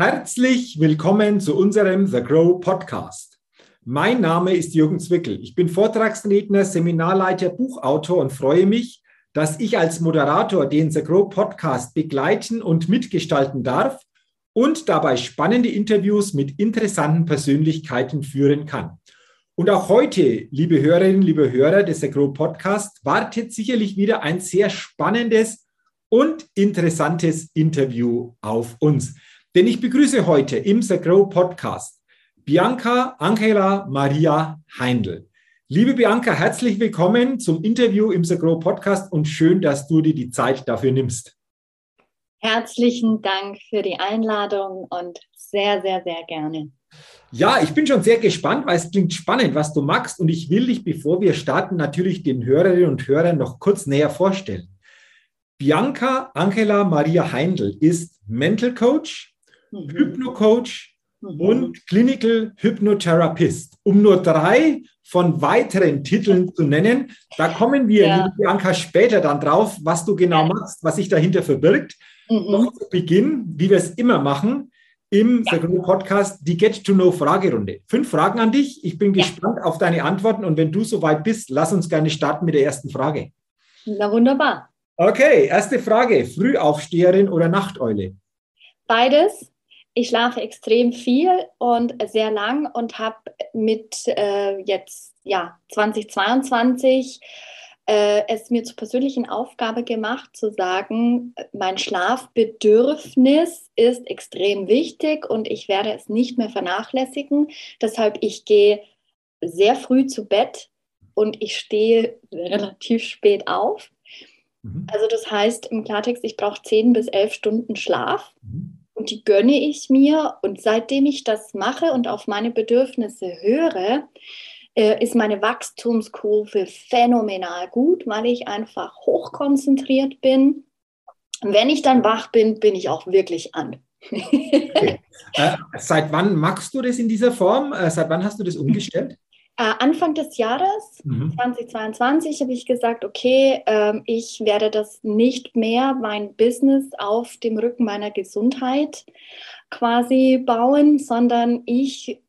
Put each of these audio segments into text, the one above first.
Herzlich willkommen zu unserem The Grow Podcast. Mein Name ist Jürgen Zwickel. Ich bin Vortragsredner, Seminarleiter, Buchautor und freue mich, dass ich als Moderator den The Grow Podcast begleiten und mitgestalten darf und dabei spannende Interviews mit interessanten Persönlichkeiten führen kann. Und auch heute, liebe Hörerinnen, liebe Hörer des The Grow Podcast, wartet sicherlich wieder ein sehr spannendes und interessantes Interview auf uns. Denn ich begrüße heute im The Grow Podcast Bianca Angela Maria Heindl. Liebe Bianca, herzlich willkommen zum Interview im The Grow Podcast und schön, dass du dir die Zeit dafür nimmst. Herzlichen Dank für die Einladung und sehr, sehr, sehr gerne. Ja, ich bin schon sehr gespannt, weil es klingt spannend, was du magst. Und ich will dich, bevor wir starten, natürlich den Hörerinnen und Hörern noch kurz näher vorstellen. Bianca Angela Maria Heindl ist Mental Coach, mhm. Hypnocoach mhm. und Clinical Hypnotherapist, um nur drei von weiteren Titeln zu nennen. Da kommen wir, ja. Bianca, später dann drauf, was du genau ja. machst, was sich dahinter verbirgt. Mhm. Noch zu Beginn, wie wir es immer machen, im ja. Podcast die Get-to-Know-Fragerunde. Fünf Fragen an dich. Ich bin gespannt auf deine Antworten und wenn du soweit bist, lass uns gerne starten mit der ersten Frage. Na wunderbar. Okay, erste Frage. Frühaufsteherin oder Nachteule? Beides ich schlafe extrem viel und sehr lang und habe mit äh, jetzt ja 2022 äh, es mir zur persönlichen Aufgabe gemacht zu sagen, mein Schlafbedürfnis ist extrem wichtig und ich werde es nicht mehr vernachlässigen. Deshalb ich gehe sehr früh zu Bett und ich stehe relativ spät auf. Mhm. Also das heißt im Klartext, ich brauche 10 bis 11 Stunden Schlaf. Mhm und die gönne ich mir. Und seitdem ich das mache und auf meine Bedürfnisse höre, äh, ist meine Wachstumskurve phänomenal gut, weil ich einfach hochkonzentriert bin. Und wenn ich dann wach bin, bin ich auch wirklich an. okay. äh, seit wann machst du das in dieser Form? Äh, seit wann hast du das umgestellt? Äh, Anfang des Jahres, mhm. 2022, habe ich gesagt, okay, äh, ich werde das nicht mehr, mein Business auf dem Rücken meiner Gesundheit quasi bauen, sondern ich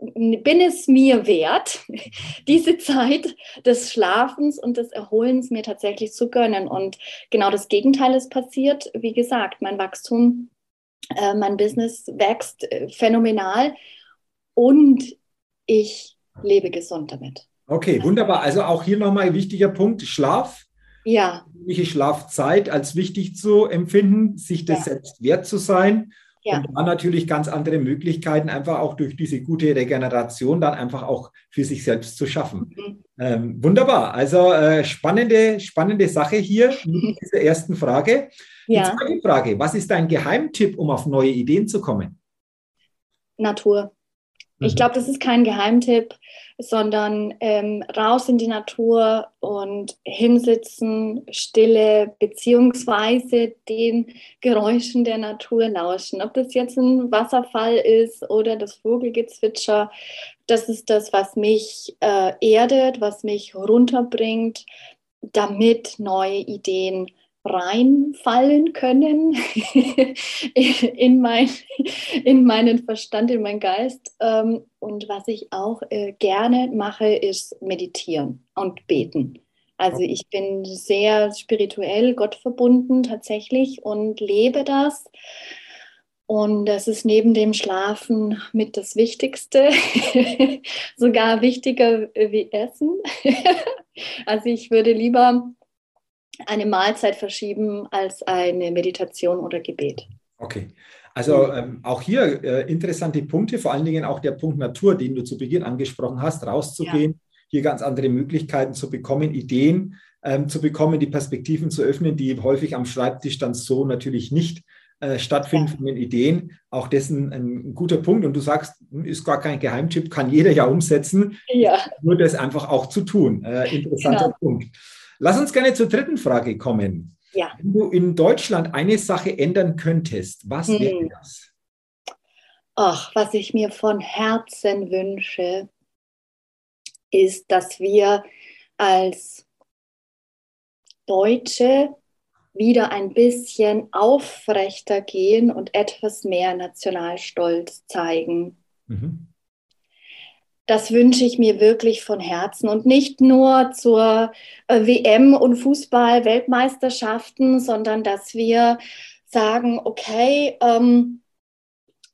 bin es mir wert, diese Zeit des Schlafens und des Erholens mir tatsächlich zu gönnen. Und genau das Gegenteil ist passiert. Wie gesagt, mein Wachstum, äh, mein Business wächst äh, phänomenal und ich lebe gesund damit. Okay, wunderbar. Also auch hier nochmal ein wichtiger Punkt, Schlaf. Ja. Welche Schlafzeit als wichtig zu empfinden, sich das ja. selbst wert zu sein. Ja. Und dann natürlich ganz andere Möglichkeiten, einfach auch durch diese gute Regeneration dann einfach auch für sich selbst zu schaffen. Mhm. Ähm, wunderbar. Also äh, spannende, spannende Sache hier mit dieser ersten Frage. Die ja. zweite Frage: Was ist dein Geheimtipp, um auf neue Ideen zu kommen? Natur. Ich mhm. glaube, das ist kein Geheimtipp, sondern ähm, raus in die Natur und hinsitzen, Stille, beziehungsweise den Geräuschen der Natur lauschen. Ob das jetzt ein Wasserfall ist oder das Vogelgezwitscher, das ist das, was mich äh, erdet, was mich runterbringt, damit neue Ideen reinfallen können in, mein, in meinen Verstand, in meinen Geist. Ähm, und was ich auch äh, gerne mache, ist meditieren und beten. Also ich bin sehr spirituell, gottverbunden tatsächlich und lebe das. Und das ist neben dem Schlafen mit das Wichtigste, sogar wichtiger wie Essen. also ich würde lieber eine Mahlzeit verschieben als eine Meditation oder Gebet. Okay. Also ähm, auch hier äh, interessante Punkte, vor allen Dingen auch der Punkt Natur, den du zu Beginn angesprochen hast, rauszugehen, ja. hier ganz andere Möglichkeiten zu bekommen, Ideen ähm, zu bekommen, die Perspektiven zu öffnen, die häufig am Schreibtisch dann so natürlich nicht äh, stattfinden ja. von den Ideen. Auch dessen ein, ein, guter Punkt. Und du sagst, hm, ist gar kein Geheimtipp, kann jeder ja umsetzen. Ja. Nur das einfach auch zu tun. Äh, interessanter genau. Punkt. Lass uns gerne zur dritten Frage kommen. Ja. Wenn du in Deutschland eine Sache ändern könntest, was hm. wäre das? Ach, was ich mir von Herzen wünsche, ist, dass wir als Deutsche wieder ein bisschen aufrechter gehen und etwas mehr Nationalstolz zeigen. Mhm. Das wünsche ich mir wirklich von Herzen. Und nicht nur zur äh, WM und Fußball-Weltmeisterschaften, sondern dass wir sagen, okay, ähm,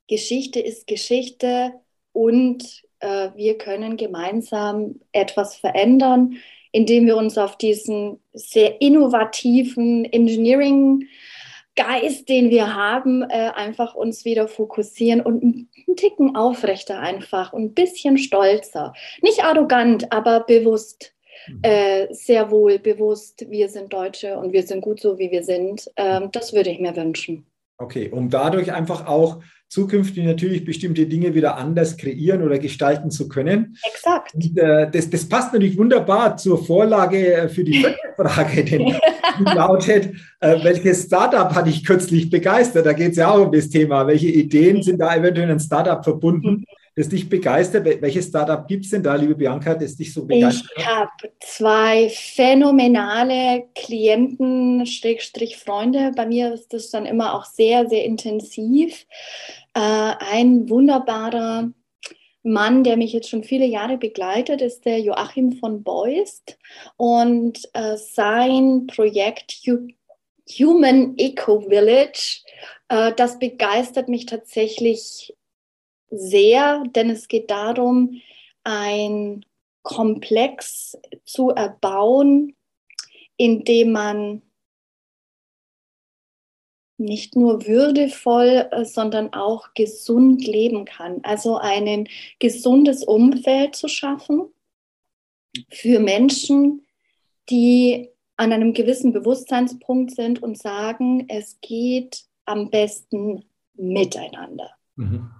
Geschichte ist Geschichte und äh, wir können gemeinsam etwas verändern, indem wir uns auf diesen sehr innovativen Engineering Geist, den wir haben, äh, einfach uns wieder fokussieren und einen Ticken aufrechter einfach und ein bisschen stolzer. Nicht arrogant, aber bewusst. Mhm. Äh, sehr wohl bewusst, wir sind Deutsche und wir sind gut so, wie wir sind. Ähm, das würde ich mir wünschen. Okay, um dadurch einfach auch zukünftig natürlich bestimmte Dinge wieder anders kreieren oder gestalten zu können. Exakt. Und, äh, das, das, passt natürlich wunderbar zur Vorlage äh, für die Frage, die lautet, äh, welches Startup hat dich kürzlich begeistert? Da geht es ja auch um das Thema. Welche Ideen sind da eventuell in ein Startup verbunden? Mhm das dich begeistert? Welches Startup gibt es denn da, liebe Bianca, das dich so begeistert? Ich habe zwei phänomenale Klienten, Schrägstrich Freunde. Bei mir ist das dann immer auch sehr, sehr intensiv. Äh, ein wunderbarer Mann, der mich jetzt schon viele Jahre begleitet, ist der Joachim von Beust. Und äh, sein Projekt Human Eco Village, äh, das begeistert mich tatsächlich sehr, denn es geht darum, ein Komplex zu erbauen, in dem man nicht nur würdevoll, äh, sondern auch gesund leben kann. Also ein gesundes Umfeld zu schaffen für Menschen, die an einem gewissen Bewusstseinspunkt sind und sagen, es geht am besten miteinander. Mhm.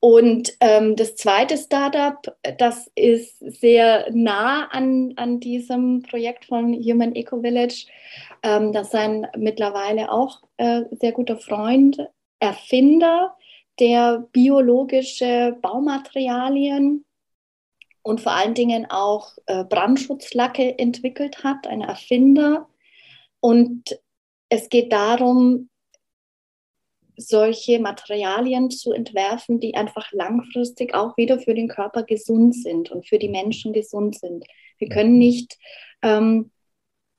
Und ähm, das zweite Startup, das ist sehr nah an, an diesem Projekt von Human Eco Village. Ähm, das ist ein mittlerweile auch äh, sehr guter Freund, Erfinder, der biologische Baumaterialien und vor allen Dingen auch äh, Brandschutzlacke entwickelt hat, ein Erfinder. Und es geht darum, solche Materialien zu entwerfen, die einfach langfristig auch wieder für den Körper gesund sind und für die Menschen gesund sind. Wir können nicht ähm,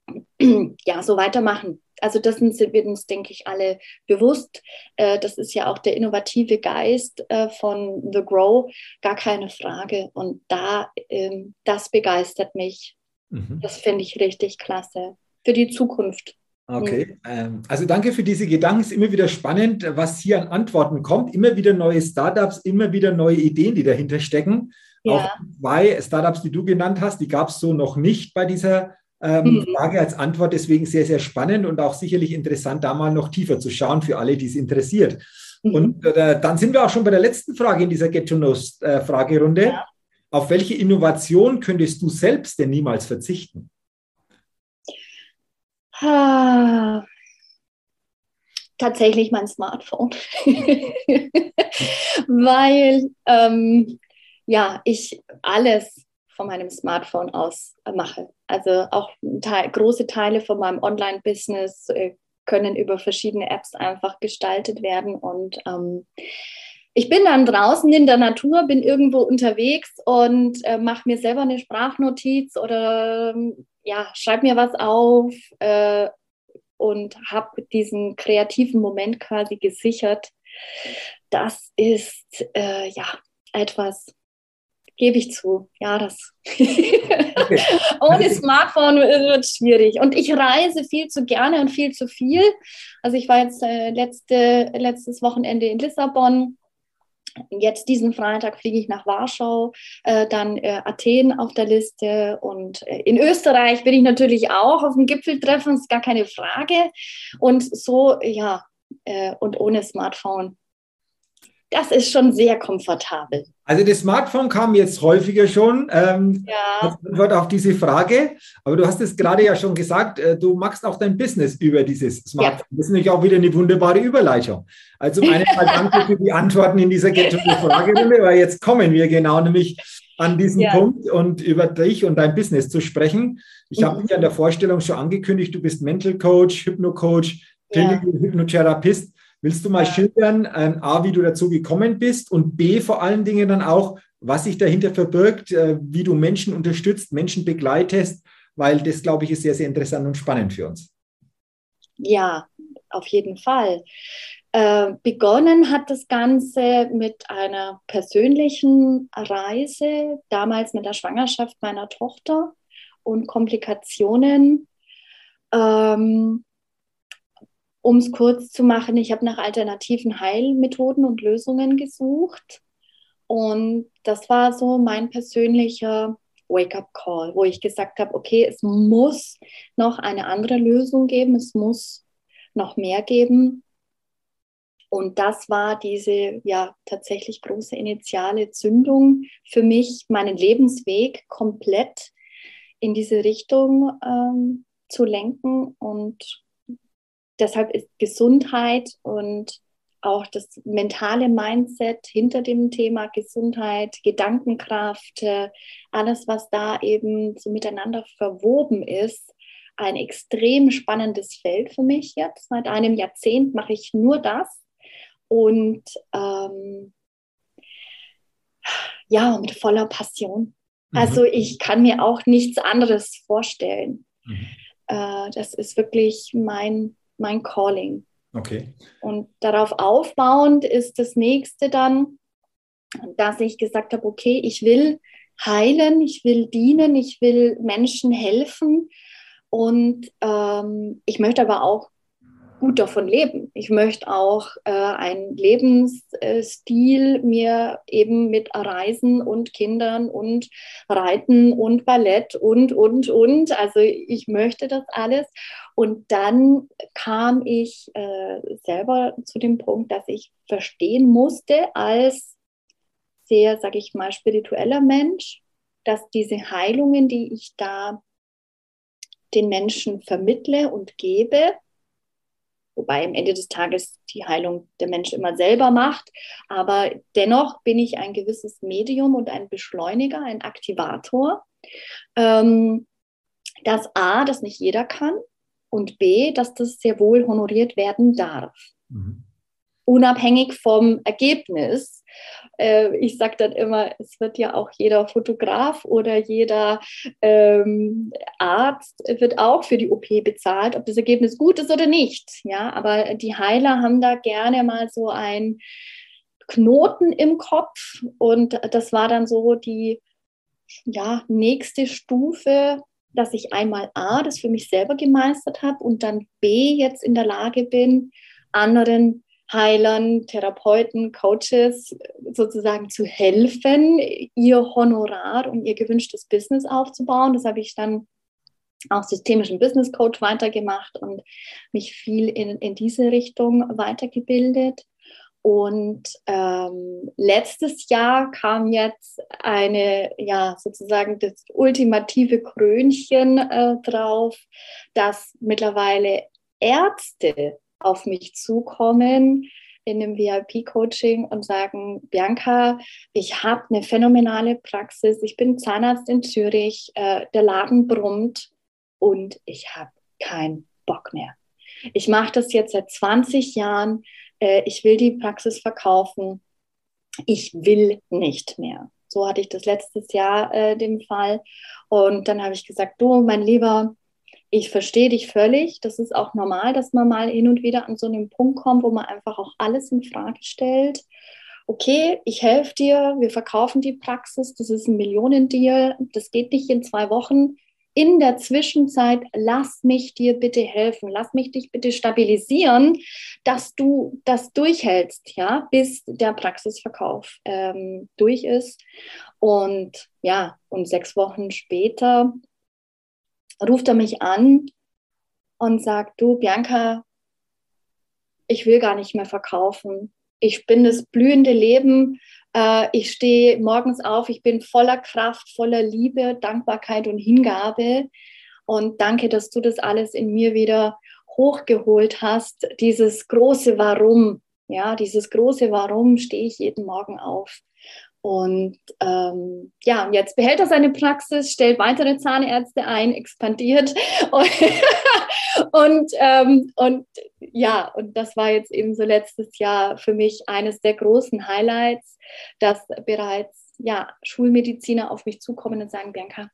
ja, so weitermachen. Also das sind wir uns, denke ich, alle bewusst. Äh, das ist ja auch der innovative Geist äh, von The Grow, gar keine Frage. Und da, ähm, das begeistert mich. Mhm. Das finde ich richtig klasse für die Zukunft. Okay, ähm, also danke für diese Gedanken. Es ist immer wieder spannend, was hier an Antworten kommt. Immer wieder neue Startups, immer wieder neue Ideen, die dahinter stecken. Ja. Auch zwei Startups, die du genannt hast, die gab es so noch nicht bei dieser ähm, mhm. Frage als Antwort. Deswegen sehr, sehr spannend und auch sicherlich interessant, da mal noch tiefer zu schauen für alle, die es interessiert. Mhm. Und äh, dann sind wir auch schon bei der letzten Frage in dieser Get-to-Know-Fragerunde. Ja. Auf welche Innovation könntest du selbst denn niemals verzichten? Ah, tatsächlich mein Smartphone, weil ähm, ja ich alles von meinem Smartphone aus mache. Also auch Teil, große Teile von meinem Online-Business äh, können über verschiedene Apps einfach gestaltet werden und ähm, ich bin dann draußen in der Natur, bin irgendwo unterwegs und äh, mache mir selber eine Sprachnotiz oder ja, schreibe mir was auf äh, und habe diesen kreativen Moment quasi gesichert. Das ist äh, ja etwas, gebe ich zu. Ja, das okay. ohne Smartphone wird schwierig. Und ich reise viel zu gerne und viel zu viel. Also ich war jetzt äh, letzte, letztes Wochenende in Lissabon Jetzt diesen Freitag fliege ich nach Warschau, äh, dann äh, Athen auf der Liste und äh, in Österreich bin ich natürlich auch auf dem Gipfeltreffen, ist gar keine Frage. Und so, ja, äh, und ohne Smartphone das ist schon sehr komfortabel. Also das Smartphone kam jetzt häufiger schon ähm, ja. Antwort auf diese Frage. Aber du hast es gerade ja schon gesagt, äh, du machst auch dein Business über dieses Smartphone. Ja. Das ist nämlich auch wieder eine wunderbare Überleitung. Also meine Mal danke für die Antworten in dieser Fragerunde, weil jetzt kommen wir genau nämlich an diesem ja. Punkt und über dich und dein Business zu sprechen. Ich mhm. habe dich an der Vorstellung schon angekündigt, du bist Mental Coach, Hypno-Coach, ja. Hypnotherapist. Willst du mal schildern, ähm, A, wie du dazu gekommen bist und B, vor allen Dingen dann auch, was sich dahinter verbirgt, äh, wie du Menschen unterstützt, Menschen begleitest, weil das, glaube ich, ist sehr, sehr interessant und spannend für uns. Ja, auf jeden Fall. Äh, begonnen hat das Ganze mit einer persönlichen Reise, damals mit der Schwangerschaft meiner Tochter und Komplikationen. Ähm, um es kurz zu machen, ich habe nach alternativen Heilmethoden und Lösungen gesucht. Und das war so mein persönlicher Wake-up-Call, wo ich gesagt habe, okay, es muss noch eine andere Lösung geben, es muss noch mehr geben. Und das war diese ja tatsächlich große initiale Zündung für mich, meinen Lebensweg komplett in diese Richtung ähm, zu lenken. Und deshalb ist Gesundheit und auch das mentale Mindset hinter dem Thema Gesundheit, Gedankenkraft, äh, alles, was da eben so miteinander verwoben ist, ein extrem spannendes Feld für mich jetzt. Seit einem Jahrzehnt mache ich nur das und ähm, ja, mit voller Passion. Mhm. Also ich kann mir auch nichts anderes vorstellen. Mhm. Äh, das ist wirklich mein, mein Calling. Okay. Und darauf aufbauend ist das nächste dann, dass ich gesagt habe, okay, ich will heilen, ich will dienen, ich will Menschen helfen und ähm, ich möchte aber auch gut davon leben. Ich möchte auch äh, einen Lebensstil mir eben mit Reisen und Kindern und Reiten und Ballett und, und, und. Also ich möchte das alles. Und dann kam ich äh, selber zu dem Punkt, dass ich verstehen musste als sehr, sage ich mal, spiritueller Mensch, dass diese Heilungen, die ich da den Menschen vermittle und gebe, wobei am Ende des Tages die Heilung der Mensch immer selber macht. Aber dennoch bin ich ein gewisses Medium und ein Beschleuniger, ein Aktivator. Ähm, dass A, das nicht jeder kann und B, dass das sehr wohl honoriert werden darf. Mhm. Unabhängig vom Ergebnis äh, ich sage dann immer, es wird ja auch jeder Fotograf oder jeder ähm, Arzt wird auch für die OP bezahlt, ob das Ergebnis gut ist oder nicht. Ja, aber die Heiler haben da gerne mal so ein Knoten im Kopf und das war dann so die ja, nächste Stufe, dass ich einmal A, das für mich selber gemeistert habe und dann B, jetzt in der Lage bin, anderen Heilern, Therapeuten, Coaches sozusagen zu helfen, ihr Honorar und ihr gewünschtes Business aufzubauen. Das habe ich dann auch systemischen Business Coach weitergemacht und mich viel in, in diese Richtung weitergebildet. Und ähm, letztes Jahr kam jetzt eine, ja, sozusagen das ultimative Krönchen äh, drauf, dass mittlerweile Ärzte auf mich zukommen in einem VIP-Coaching und sagen, Bianca, ich habe eine phänomenale Praxis, ich bin Zahnarzt in Zürich, äh, der Laden brummt und ich habe keinen Bock mehr. Ich mache das jetzt seit 20 Jahren, äh, ich will die Praxis verkaufen, ich will nicht mehr. So hatte ich das letztes Jahr äh, den Fall. Und dann habe ich gesagt, du, mein Lieber, ich verstehe dich völlig. Das ist auch normal, dass man mal hin und wieder an so einen Punkt kommt, wo man einfach auch alles in Frage stellt. Okay, ich helfe dir, wir verkaufen die Praxis, das ist ein Millionendeal, das geht nicht in zwei Wochen. In der Zwischenzeit, lass mich dir bitte helfen, lass mich dich bitte stabilisieren, dass du das durchhältst, ja, bis der Praxisverkauf ähm, durch ist. Und ja, und sechs Wochen später ruft er mich an und sagt, du Bianca, ich will gar nicht mehr verkaufen. Ich bin das blühende Leben. Äh, ich stehe morgens auf, ich bin voller Kraft, voller Liebe, Dankbarkeit und Hingabe. Und danke, dass du das alles in mir wieder hochgeholt hast. Dieses große Warum, ja, dieses große Warum stehe ich jeden Morgen auf. Und ähm, ja, jetzt behält er seine Praxis, stellt weitere Zahnärzte ein, expandiert. Und, und, ähm, und ja, und das war jetzt eben so letztes Jahr für mich eines der großen Highlights, dass bereits ja, Schulmediziner auf mich zukommen und sagen, Bianca,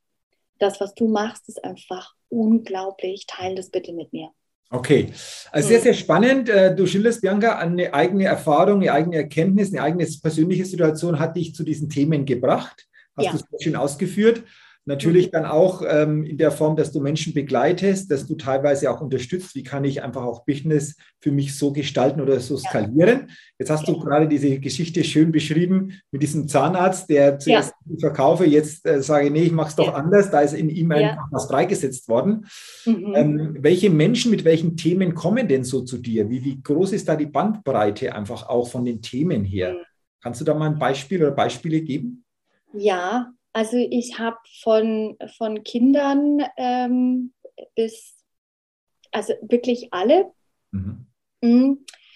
das, was du machst, ist einfach unglaublich. Teil das bitte mit mir. Okay, also sehr, sehr spannend. Äh, du schilderst, Bianca, eine eigene Erfahrung, eine eigene Erkenntnis, eine eigene persönliche Situation hat dich zu diesen Themen gebracht. Hast ja. du sehr schön ausgeführt. Natürlich mhm. dann auch ähm, in der Form, dass du Menschen begleitest, dass du teilweise auch unterstützt, wie kann ich einfach auch Business für mich so gestalten oder so skalieren. Jetzt hast du gerade diese Geschichte schön beschrieben mit diesem Zahnarzt, der zuerst ja. verkaufe, jetzt äh, sage, nee, ich mache es doch ja. anders, da ist in ihm einfach was freigesetzt worden. Mhm. Ähm, welche Menschen mit welchen Themen kommen denn so zu dir? Wie, wie groß ist da die Bandbreite einfach auch von den Themen her? Mhm. Kannst du da mal ein Beispiel oder Beispiele geben? Ja, also ich habe von, von Kindern ähm, bis, also wirklich alle. Mhm. Mm.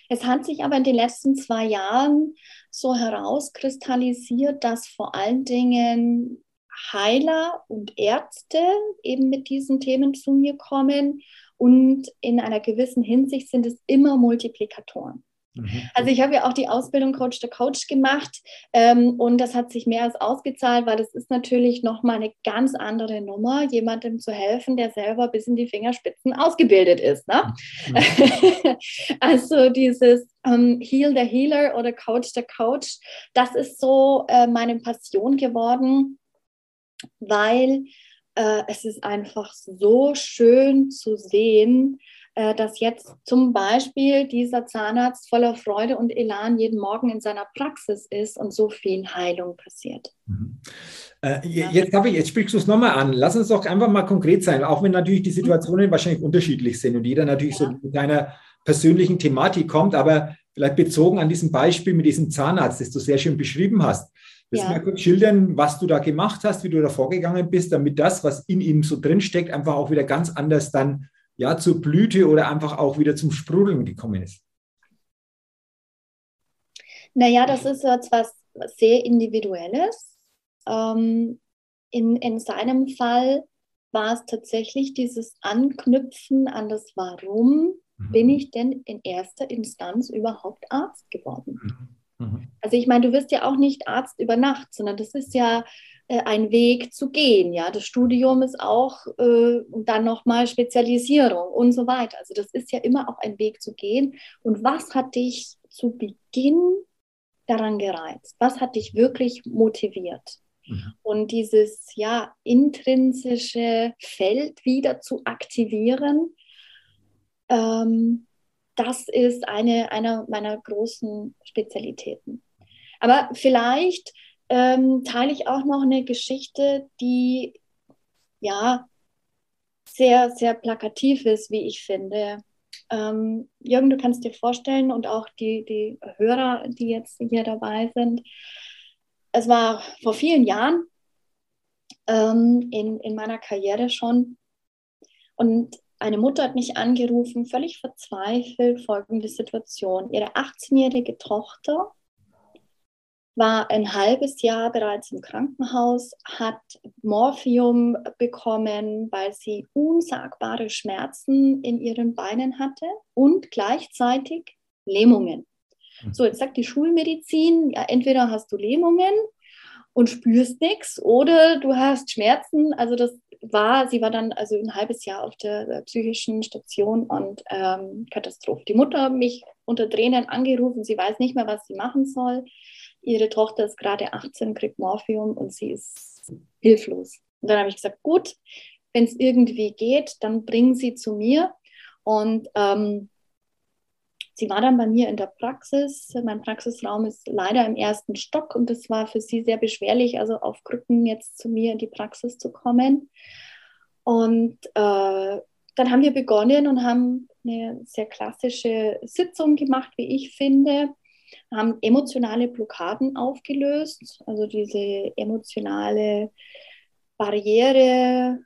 Es hat sich aber in den letzten zwei Jahren so herauskristallisiert, dass vor allen Dingen Heiler und Ärzte eben mit diesen Themen zu mir kommen und in einer gewissen Hinsicht sind es immer Multiplikatoren. Mhm. Also ich habe ja auch die Ausbildung Coach der Coach gemacht ähm, und das hat sich mehr als ausgezahlt, weil das ist natürlich nochmal eine ganz andere Nummer, jemandem zu helfen, der selber bis in die Fingerspitzen ausgebildet ist. Ne? Mhm. also dieses ähm, Heal the Healer oder Coach der Coach, das ist so äh, meine Passion geworden, weil äh, es ist einfach so schön zu sehen, äh, dass jetzt zum Beispiel dieser Zahnarzt voller Freude und Elan jeden Morgen in seiner Praxis ist und so viel Heilung passiert. Mhm. Äh, jetzt, ich, jetzt sprichst du es nochmal an. Lass uns doch einfach mal konkret sein, auch wenn natürlich die mhm. Situationen mhm. wahrscheinlich unterschiedlich sind und jeder natürlich ja. so mit einer persönlichen Thematik kommt, aber vielleicht bezogen an diesem Beispiel mit diesem Zahnarzt, das du sehr schön beschrieben hast. Willst du ja. mal kurz schildern, was du da gemacht hast, wie du da vorgegangen bist, damit das, was in ihm so drinsteckt, einfach auch wieder ganz anders dann ja, zur Blüte oder einfach auch wieder zum Sprudeln gekommen ist? Naja, das ist jetzt was sehr Individuelles. Ähm, in, in seinem Fall war es tatsächlich dieses Anknüpfen an das Warum mhm. bin ich denn in erster Instanz überhaupt Arzt geworden? Mhm. mhm. Also ich meine, du wirst ja auch nicht Arzt über Nacht, sondern das ist ja ein Weg zu gehen. Ja, das Studium ist auch äh, und dann nochmal Spezialisierung und so weiter. Also das ist ja immer auch ein Weg zu gehen. Und was hat dich zu Beginn daran gereizt? Was hat dich wirklich motiviert? Mhm. Und dieses ja intrinsische Feld wieder zu aktivieren, ähm, das ist eine, eine meiner großen Spezialitäten. Aber vielleicht ähm, teile ich auch noch eine Geschichte, die ja sehr, sehr plakativ ist, wie ich finde. Ähm, Jürgen, du kannst dir vorstellen und auch die, die Hörer, die jetzt hier dabei sind, es war vor vielen Jahren ähm, in, in meiner Karriere schon und eine Mutter hat mich angerufen, völlig verzweifelt, folgende Situation. Ihre 18-jährige Tochter war ein halbes Jahr bereits im Krankenhaus, hat Morphium bekommen, weil sie unsagbare Schmerzen in ihren Beinen hatte und gleichzeitig Lähmungen. Mhm. So, jetzt sagt die Schulmedizin, ja, entweder hast du Lähmungen und spürst nichts oder du hast Schmerzen. Also das war, sie war dann also ein halbes Jahr auf der psychischen Station und ähm, Katastrophe. Die Mutter hat mich unter Tränen angerufen, sie weiß nicht mehr, was sie machen soll ihre Tochter ist gerade 18, kriegt Morphium und sie ist hilflos. Und dann habe ich gesagt, gut, wenn es irgendwie geht, dann bringen Sie zu mir. Und ähm, sie war dann bei mir in der Praxis. Mein Praxisraum ist leider im ersten Stock und es war für sie sehr beschwerlich, also auf Krücken jetzt zu mir in die Praxis zu kommen. Und äh, dann haben wir begonnen und haben eine sehr klassische Sitzung gemacht, wie ich finde haben emotionale Blockaden aufgelöst, also diese emotionale Barriere,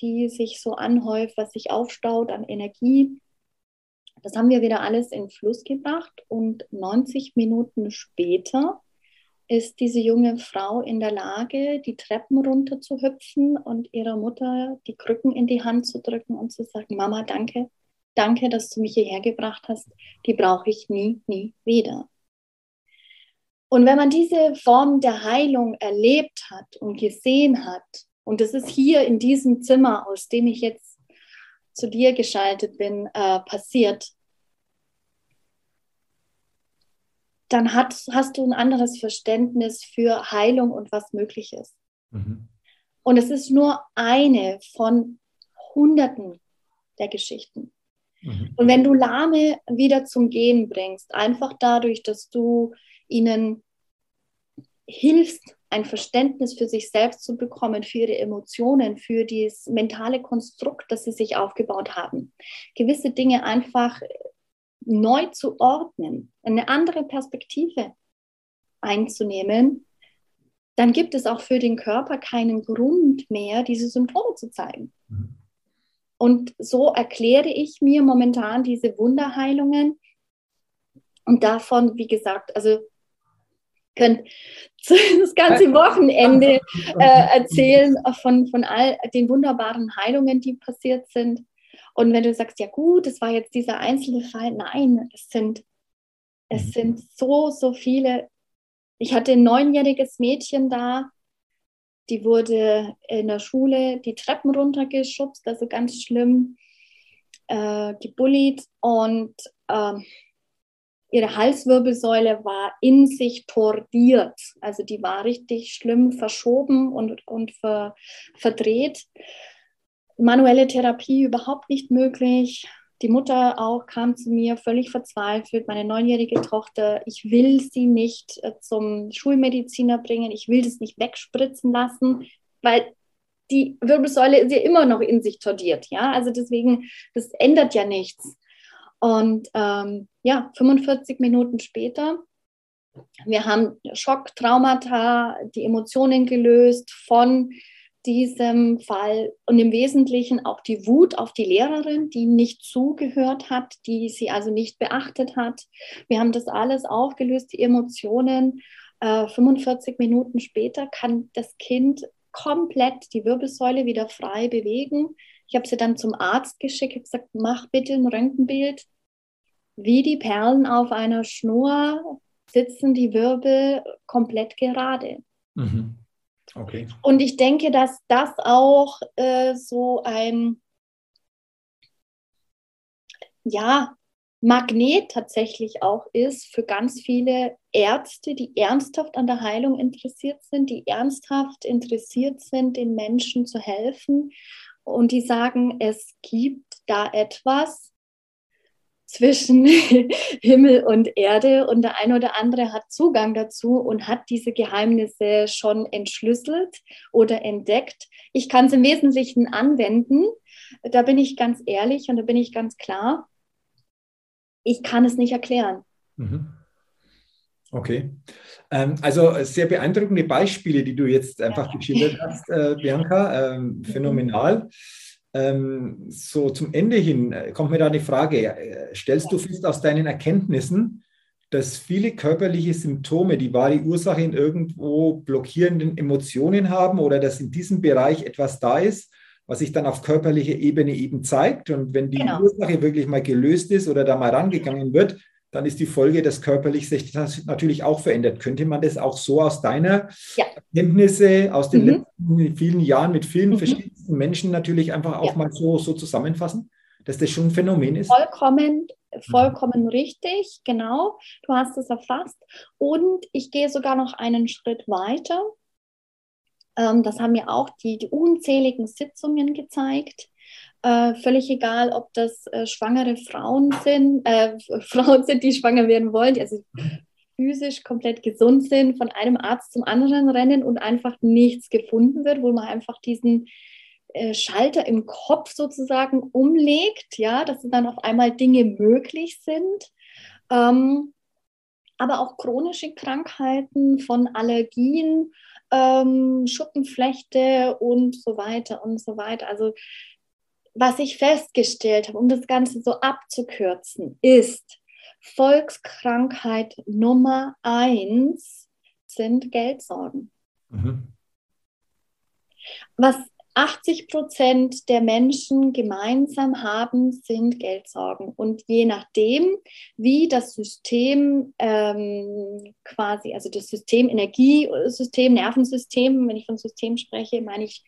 die sich so anhäuft, was sich aufstaut an Energie. Das haben wir wieder alles in Fluss gebracht und 90 Minuten später ist diese junge Frau in der Lage, die Treppen runter zu hüpfen und ihrer Mutter die Krücken in die Hand zu drücken und zu sagen, Mama, danke, danke, dass du mich hierher gebracht hast. Die brauche ich nie, nie wieder. Und wenn man diese Form der Heilung erlebt hat und gesehen hat, und das ist hier in diesem Zimmer, aus dem ich jetzt zu dir geschaltet bin, äh, passiert, dann hat, hast du ein anderes Verständnis für Heilung und was möglich ist. Mhm. Und es ist nur eine von Hunderten der Geschichten. Mhm. Und wenn du Lahme wieder zum Gehen bringst, einfach dadurch, dass du ihnen hilfst, ein Verständnis für sich selbst zu bekommen, für ihre Emotionen, für das mentale Konstrukt, das sie sich aufgebaut haben. Gewisse Dinge einfach neu zu ordnen, eine andere Perspektive einzunehmen, dann gibt es auch für den Körper keinen Grund mehr, diese Symptome zu zeigen. Mhm. Und so erkläre ich mir momentan diese Wunderheilungen und davon, wie gesagt, also könnt das ganze Wochenende äh, erzählen von, von all den wunderbaren Heilungen, die passiert sind. Und wenn du sagst, ja gut, es war jetzt dieser einzelne Fall, nein, es sind, es mhm. sind so, so viele. Ich hatte ein neunjähriges Mädchen da, die wurde in der Schule die Treppen runtergeschubst, also ganz schlimm äh, gebullied und äh, ihre Halswirbelsäule war in sich tordiert. Also die war richtig schlimm verschoben und, und ver, verdreht manuelle Therapie überhaupt nicht möglich. Die Mutter auch kam zu mir völlig verzweifelt, meine neunjährige Tochter, ich will sie nicht äh, zum Schulmediziner bringen, ich will das nicht wegspritzen lassen, weil die Wirbelsäule ist ja immer noch in sich tordiert, ja, also deswegen, das ändert ja nichts. Und ähm, ja, 45 Minuten später, wir haben Schock, Traumata, die Emotionen gelöst von diesem Fall und im Wesentlichen auch die Wut auf die Lehrerin, die nicht zugehört hat, die sie also nicht beachtet hat. Wir haben das alles aufgelöst, die Emotionen. Äh, 45 Minuten später kann das Kind komplett die Wirbelsäule wieder frei bewegen. Ich habe sie dann zum Arzt geschickt, habe gesagt, mach bitte ein Röntgenbild. Wie die Perlen auf einer Schnur sitzen die Wirbel komplett gerade. Mhm. Okay. Und ich denke, dass das auch äh, so ein ja, Magnet tatsächlich auch ist für ganz viele Ärzte, die ernsthaft an der Heilung interessiert sind, die ernsthaft interessiert sind, den Menschen zu helfen und die sagen, es gibt da etwas, zwischen Himmel und Erde und der eine oder andere hat Zugang dazu und hat diese Geheimnisse schon entschlüsselt oder entdeckt. Ich kann es im Wesentlichen anwenden. Da bin ich ganz ehrlich und da bin ich ganz klar. Ich kann es nicht erklären. Mhm. Okay. Ähm, also sehr beeindruckende Beispiele, die du jetzt einfach geschildert hast, äh, Bianca. Ähm, mhm. phänomenal. Ähm, so zum Ende hin äh, kommt mir da eine Frage. Äh, stellst du fest aus deinen Erkenntnissen, dass viele körperliche Symptome die wahre Ursache in irgendwo blockierenden Emotionen haben oder dass in diesem Bereich etwas da ist, was sich dann auf körperlicher Ebene eben zeigt? Und wenn die genau. Ursache wirklich mal gelöst ist oder da mal rangegangen wird, dann ist die Folge, dass körperlich sich das natürlich auch verändert. Könnte man das auch so aus deiner ja. Kenntnisse aus den mhm. letzten vielen Jahren mit vielen mhm. verschiedensten Menschen natürlich einfach auch ja. mal so, so zusammenfassen, dass das schon ein Phänomen ist? Vollkommen, vollkommen mhm. richtig, genau. Du hast es erfasst. Und ich gehe sogar noch einen Schritt weiter. Ähm, das haben mir auch die, die unzähligen Sitzungen gezeigt äh, völlig egal, ob das äh, schwangere Frauen sind, äh, Frauen sind, die schwanger werden wollen, die also physisch komplett gesund sind, von einem Arzt zum anderen rennen und einfach nichts gefunden wird, wo man einfach diesen äh, Schalter im Kopf sozusagen umlegt, ja, dass dann auf einmal Dinge möglich sind. Ähm, aber auch chronische Krankheiten von Allergien, ähm, Schuppenflechte und so weiter und so weiter. Also was ich festgestellt habe, um das Ganze so abzukürzen, ist Volkskrankheit Nummer eins sind Geldsorgen. Mhm. Was 80 Prozent der Menschen gemeinsam haben, sind Geldsorgen. Und je nachdem, wie das System ähm, quasi, also das System, Energiesystem, Nervensystem, wenn ich von System spreche, meine ich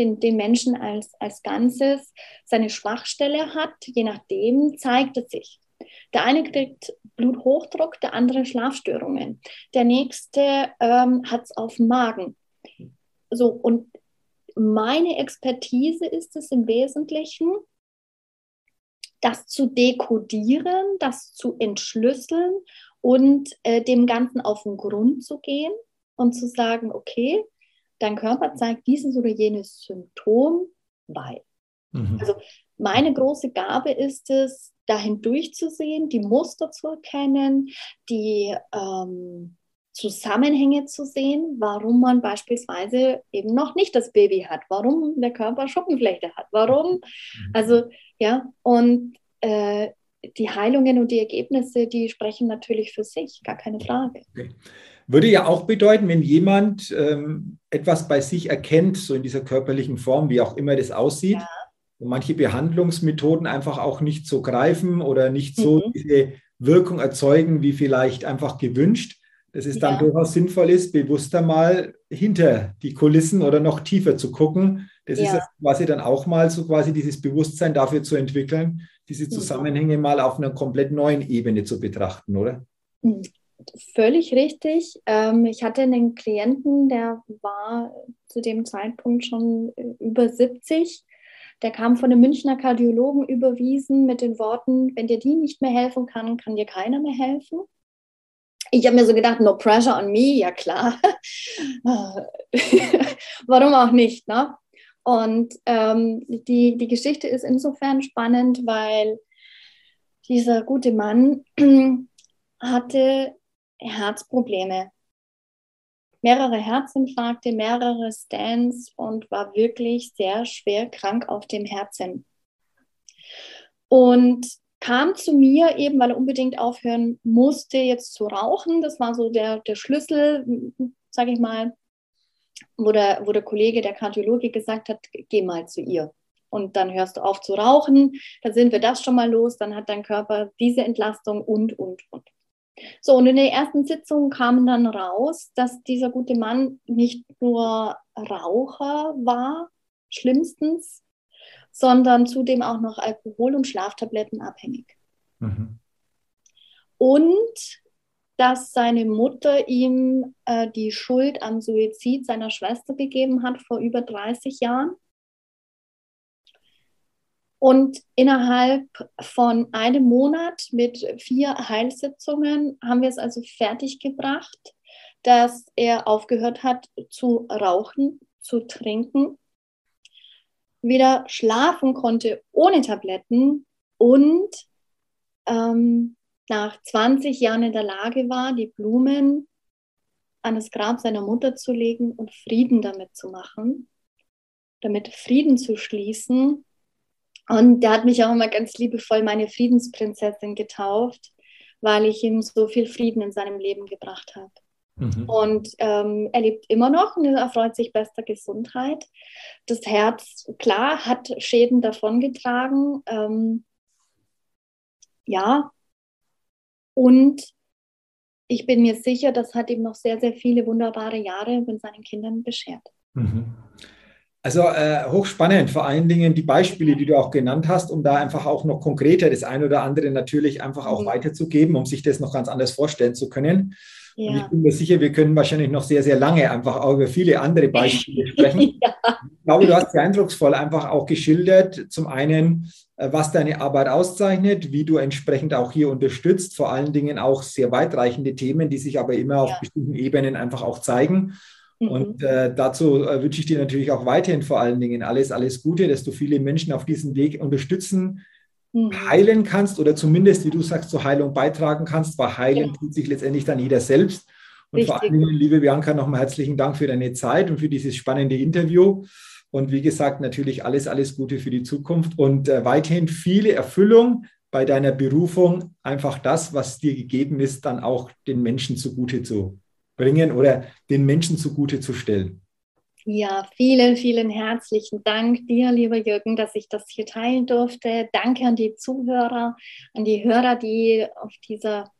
den, den Menschen als, als Ganzes, seine Schwachstelle hat, je nachdem zeigt es sich. Der eine kriegt Bluthochdruck, der andere Schlafstörungen. Der nächste ähm, hat es auf dem Magen. So, und meine Expertise ist es im Wesentlichen, das zu dekodieren, das zu entschlüsseln und äh, dem Ganzen auf den Grund zu gehen und zu sagen, okay, dein Körper zeigt dieses oder jenes Symptom, weil. Mhm. Also meine große Gabe ist es, dahin durchzusehen, die Muster zu erkennen, die ähm, Zusammenhänge zu sehen, warum man beispielsweise eben noch nicht das Baby hat, warum der Körper Schuppenflechte hat, warum, mhm. also ja, und äh, die Heilungen und die Ergebnisse, die sprechen natürlich für sich, gar keine Frage. Okay. Würde ja auch bedeuten, wenn jemand ähm, etwas bei sich erkennt, so in dieser körperlichen Form, wie auch immer das aussieht, ja. und manche Behandlungsmethoden einfach auch nicht so greifen oder nicht so mhm. diese Wirkung erzeugen, wie vielleicht einfach gewünscht, dass es dann ja. durchaus sinnvoll ist, bewusster mal hinter die Kulissen oder noch tiefer zu gucken. Das ja. ist quasi dann auch mal so quasi dieses Bewusstsein dafür zu entwickeln, diese mhm. Zusammenhänge mhm. mal auf einer komplett neuen Ebene zu betrachten, oder? Völlig richtig. Ähm, ich hatte einen Klienten, der war zu dem Zeitpunkt schon äh, über 70. Der kam von einem Münchner Kardiologen überwiesen mit den Worten, wenn dir die nicht mehr helfen kann, kann dir keiner mehr helfen ich habe mir so gedacht, no pressure on me, ja klar. Warum auch nicht, ne? Und ähm, die, die Geschichte ist insofern spannend, weil dieser gute Mann hatte Herzprobleme. Mehrere Herzinfarkte, mehrere Stents und war wirklich sehr schwer krank auf dem Herzen. Und kam zu mir eben, weil er unbedingt aufhören musste, jetzt zu rauchen. Das war so der, der Schlüssel, sage ich mal, wo der, wo der Kollege, der Kardiologe gesagt hat, geh mal zu ihr. Und dann hörst du auf zu rauchen, dann sind wir das schon mal los, dann hat dein Körper diese Entlastung und, und, und. So, und in der ersten Sitzung kam dann raus, dass dieser gute Mann nicht nur Raucher war, schlimmstens, sondern zudem auch noch Alkohol- und Schlaftabletten abhängig. Mhm. Und dass seine Mutter ihm äh, die Schuld am Suizid seiner Schwester gegeben hat vor über 30 Jahren. Und innerhalb von einem Monat mit vier Heilsitzungen haben wir es also fertiggebracht, dass er aufgehört hat zu rauchen, zu trinken wieder schlafen konnte ohne Tabletten und ähm, nach 20 Jahren in der Lage war, die Blumen an das Grab seiner Mutter zu legen und Frieden damit zu machen, damit Frieden zu schließen. Und der hat mich auch immer ganz liebevoll meine Friedensprinzessin getauft, weil ich ihm so viel Frieden in seinem Leben gebracht habe. Mhm. Und ähm, er lebt immer noch und erfreut sich bester Gesundheit. Das Herz, klar, hat Schäden davongetragen. Ähm, ja. Und ich bin mir sicher, das hat ihm noch sehr, sehr viele wunderbare Jahre mit seinen Kindern beschert. Mhm. Also äh, hochspannend, vor allen Dingen die Beispiele, die du auch genannt hast, um da einfach auch noch konkreter das eine oder andere natürlich einfach auch mhm. weiterzugeben, um sich das noch ganz anders vorstellen zu können. Ja. Und ich bin mir sicher, wir können wahrscheinlich noch sehr, sehr lange einfach auch über viele andere Beispiele sprechen. ja. Ich glaube, du hast sehr eindrucksvoll einfach auch geschildert, zum einen, äh, was deine Arbeit auszeichnet, wie du entsprechend auch hier unterstützt, vor allen Dingen auch sehr weitreichende Themen, die sich aber immer auf bestimmten Ebenen einfach auch zeigen. Mhm. Und äh, dazu äh, wünsche ich dir natürlich auch weiterhin vor allen Dingen alles, alles Gute, dass du viele Menschen auf diesem Weg unterstützen mhm. heilen kannst oder zumindest, wie du sagst, zur Heilung beitragen kannst, weil heilen ja. tut sich letztendlich dann jeder selbst. Und Richtig. vor allen Dingen, liebe Bianca, nochmal herzlichen Dank für deine Zeit und für dieses spannende Interview. Und wie gesagt, natürlich alles, alles Gute für die Zukunft und äh, weiterhin viele Erfüllung bei deiner Berufung, einfach das, was dir gegeben ist, dann auch den Menschen zugute zu bringen oder den Menschen zugute zu stellen. Ja, vielen, vielen herzlichen Dank dir, lieber Jürgen, dass ich das hier teilen durfte. Danke an die Zuhörer, an die Hörer, die auf dieser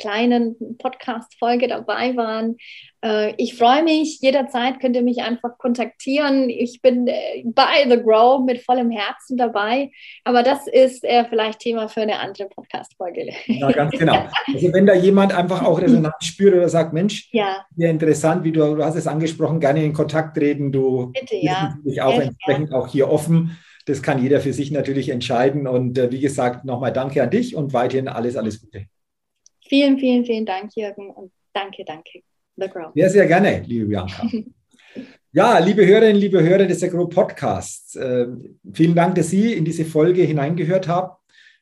kleinen Podcast-Folge dabei waren. Äh, ich freue mich, jederzeit könnt ihr mich einfach kontaktieren. Ich bin äh, bei The Grow mit vollem Herzen dabei, aber das ist äh, vielleicht Thema für eine andere Podcast-Folge. Ja, ganz genau. Also wenn da jemand einfach auch Resonanz spürt oder sagt, Mensch, ja. sehr interessant, wie du, du hast es angesprochen, gerne in Kontakt treten. Du Bitte, ja. dich auch entsprechend auch hier offen. Das kann jeder für sich natürlich entscheiden. Und wie gesagt, nochmal danke an dich und weiterhin alles, alles Gute. Vielen, vielen, vielen Dank, Jürgen. Und danke, danke. The Grow. Sehr, sehr gerne, liebe Bianca. ja, liebe Hörerinnen, liebe Hörer des Grow Podcasts, äh, vielen Dank, dass Sie in diese Folge hineingehört haben.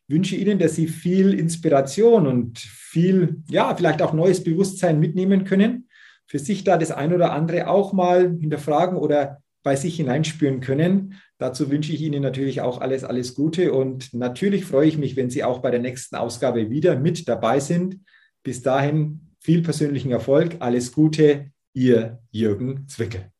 Ich wünsche Ihnen, dass Sie viel Inspiration und viel, ja, vielleicht auch neues Bewusstsein mitnehmen können, für sich da das ein oder andere auch mal hinterfragen oder bei sich hineinspüren können. Dazu wünsche ich Ihnen natürlich auch alles, alles Gute und natürlich freue ich mich, wenn Sie auch bei der nächsten Ausgabe wieder mit dabei sind. Bis dahin viel persönlichen Erfolg, alles Gute, Ihr Jürgen Zwickel.